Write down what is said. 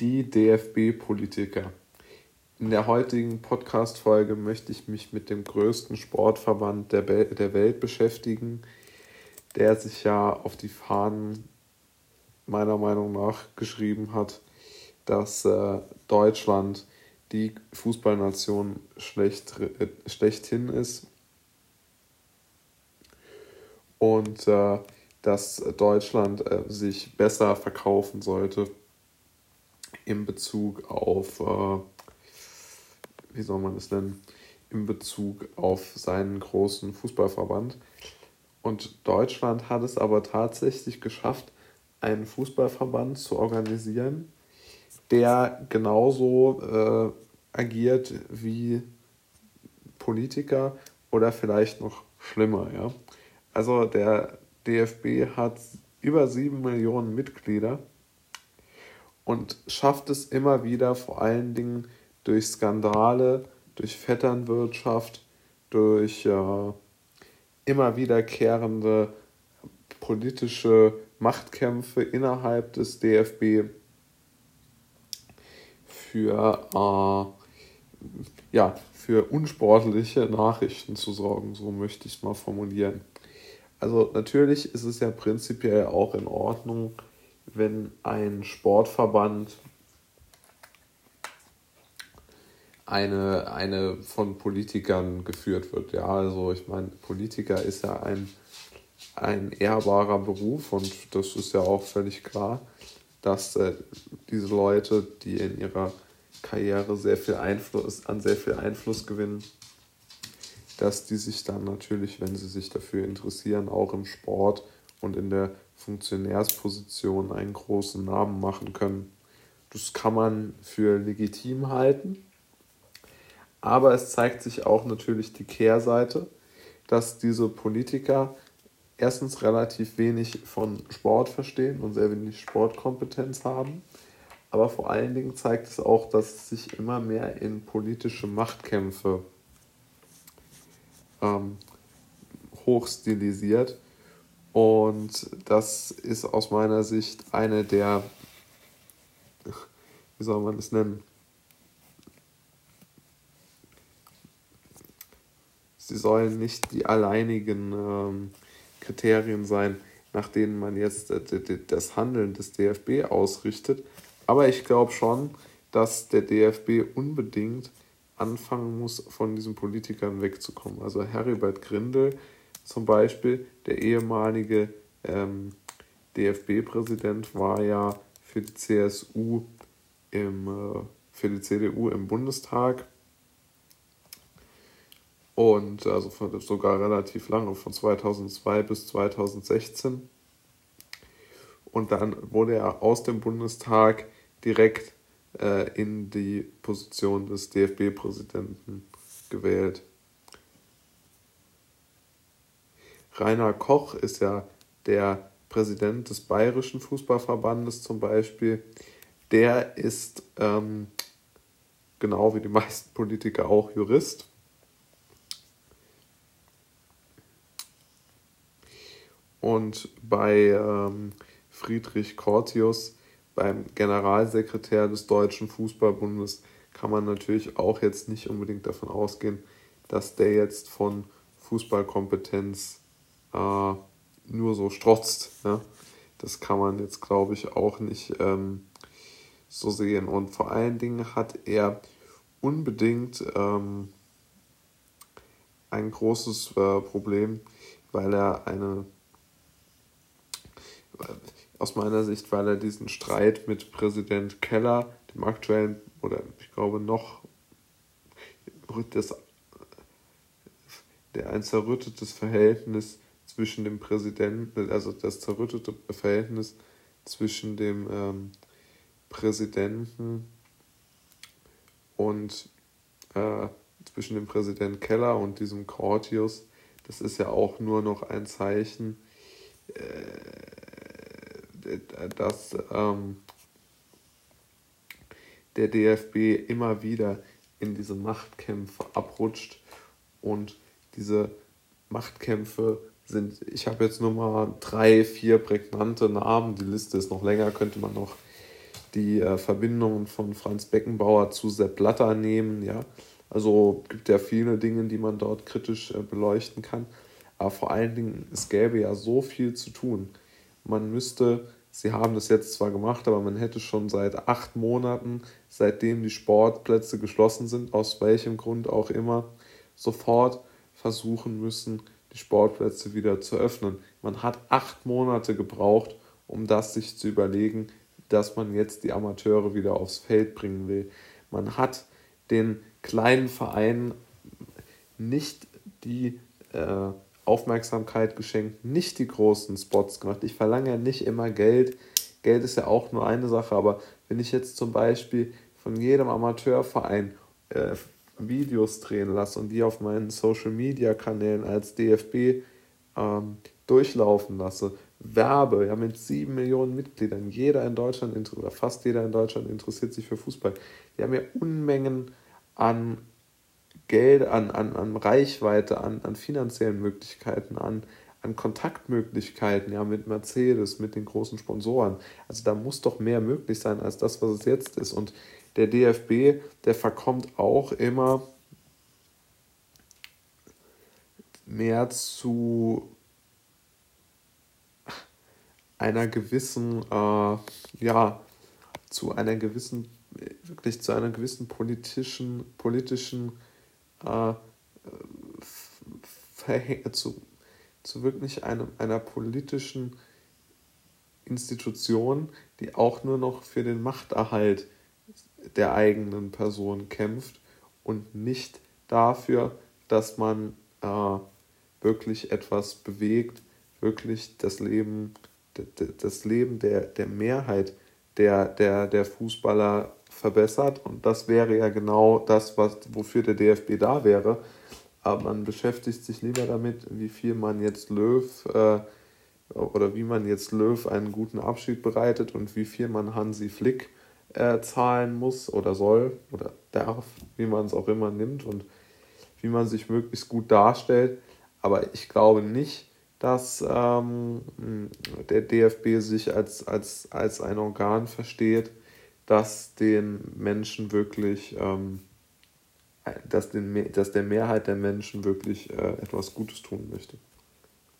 die DFB-Politiker. In der heutigen Podcast-Folge möchte ich mich mit dem größten Sportverband der, Be der Welt beschäftigen, der sich ja auf die Fahnen meiner Meinung nach geschrieben hat, dass äh, Deutschland die Fußballnation schlecht, äh, schlechthin ist und äh, dass Deutschland äh, sich besser verkaufen sollte in Bezug auf, äh, wie soll man es nennen, in Bezug auf seinen großen Fußballverband. Und Deutschland hat es aber tatsächlich geschafft, einen Fußballverband zu organisieren, der genauso äh, agiert wie Politiker oder vielleicht noch schlimmer. Ja? Also der DFB hat über sieben Millionen Mitglieder und schafft es immer wieder, vor allen Dingen durch Skandale, durch Vetternwirtschaft, durch äh, immer wiederkehrende politische Machtkämpfe innerhalb des DFB für, äh, ja, für unsportliche Nachrichten zu sorgen, so möchte ich es mal formulieren. Also natürlich ist es ja prinzipiell auch in Ordnung, wenn ein Sportverband eine, eine von Politikern geführt wird. Ja, also ich meine, Politiker ist ja ein, ein ehrbarer Beruf und das ist ja auch völlig klar, dass äh, diese Leute, die in ihrer Karriere sehr viel Einfluss, an sehr viel Einfluss gewinnen, dass die sich dann natürlich, wenn sie sich dafür interessieren, auch im Sport und in der Funktionärsposition einen großen Namen machen können. Das kann man für legitim halten. Aber es zeigt sich auch natürlich die Kehrseite, dass diese Politiker erstens relativ wenig von Sport verstehen und sehr wenig Sportkompetenz haben. Aber vor allen Dingen zeigt es auch, dass es sich immer mehr in politische Machtkämpfe ähm, hochstilisiert. Und das ist aus meiner Sicht eine der, wie soll man es nennen? Sie sollen nicht die alleinigen ähm, Kriterien sein, nach denen man jetzt äh, das Handeln des DFB ausrichtet. Aber ich glaube schon, dass der DFB unbedingt anfangen muss, von diesen Politikern wegzukommen. Also Heribert Grindel zum Beispiel, der ehemalige ähm, DFB-Präsident, war ja für die CSU im, äh, für die CDU im Bundestag und also von, sogar relativ lange, von 2002 bis 2016. Und dann wurde er aus dem Bundestag direkt äh, in die Position des DFB-Präsidenten gewählt. Rainer Koch ist ja der Präsident des Bayerischen Fußballverbandes zum Beispiel. Der ist ähm, genau wie die meisten Politiker auch Jurist. Und bei ähm, Friedrich Cortius beim Generalsekretär des Deutschen Fußballbundes kann man natürlich auch jetzt nicht unbedingt davon ausgehen, dass der jetzt von Fußballkompetenz äh, nur so strotzt. Ja? Das kann man jetzt, glaube ich, auch nicht ähm, so sehen. Und vor allen Dingen hat er unbedingt ähm, ein großes äh, Problem, weil er eine aus meiner Sicht, weil er diesen Streit mit Präsident Keller, dem aktuellen, oder ich glaube noch, das, der ein zerrüttetes Verhältnis zwischen dem Präsidenten, also das zerrüttete Verhältnis zwischen dem ähm, Präsidenten und äh, zwischen dem Präsident Keller und diesem Cortius, das ist ja auch nur noch ein Zeichen, äh, dass ähm, der DFB immer wieder in diese Machtkämpfe abrutscht und diese Machtkämpfe sind, ich habe jetzt nur mal drei, vier prägnante Namen, die Liste ist noch länger, könnte man noch die äh, Verbindungen von Franz Beckenbauer zu Sepp Blatter nehmen, ja. Also gibt ja viele Dinge, die man dort kritisch äh, beleuchten kann. Aber vor allen Dingen, es gäbe ja so viel zu tun. Man müsste, sie haben das jetzt zwar gemacht, aber man hätte schon seit acht Monaten, seitdem die Sportplätze geschlossen sind, aus welchem Grund auch immer, sofort versuchen müssen, die Sportplätze wieder zu öffnen. Man hat acht Monate gebraucht, um das sich zu überlegen, dass man jetzt die Amateure wieder aufs Feld bringen will. Man hat den kleinen Vereinen nicht die äh, Aufmerksamkeit geschenkt, nicht die großen Spots gemacht. Ich verlange ja nicht immer Geld. Geld ist ja auch nur eine Sache, aber wenn ich jetzt zum Beispiel von jedem Amateurverein äh, Videos drehen lasse und die auf meinen Social Media Kanälen als DFB ähm, durchlaufen lasse, werbe, ja, mit sieben Millionen Mitgliedern, jeder in Deutschland oder fast jeder in Deutschland interessiert sich für Fußball. Die haben ja Unmengen an Geld, an, an, an Reichweite, an, an finanziellen Möglichkeiten, an, an Kontaktmöglichkeiten, ja, mit Mercedes, mit den großen Sponsoren. Also da muss doch mehr möglich sein als das, was es jetzt ist. Und der DFB, der verkommt auch immer mehr zu einer gewissen, äh, ja, zu einer gewissen, wirklich zu einer gewissen politischen, politischen, äh, zu, zu wirklich einem, einer politischen Institution, die auch nur noch für den Machterhalt der eigenen Person kämpft und nicht dafür, dass man äh, wirklich etwas bewegt, wirklich das Leben das Leben der, der Mehrheit der, der, der Fußballer verbessert. Und das wäre ja genau das, was, wofür der DFB da wäre. Aber man beschäftigt sich lieber damit, wie viel man jetzt Löw äh, oder wie man jetzt Löw einen guten Abschied bereitet und wie viel man Hansi Flick äh, zahlen muss oder soll oder darf, wie man es auch immer nimmt und wie man sich möglichst gut darstellt. Aber ich glaube nicht, dass ähm, der DFB sich als, als, als ein Organ versteht, das den Menschen wirklich, ähm, dass, den, dass der Mehrheit der Menschen wirklich äh, etwas Gutes tun möchte.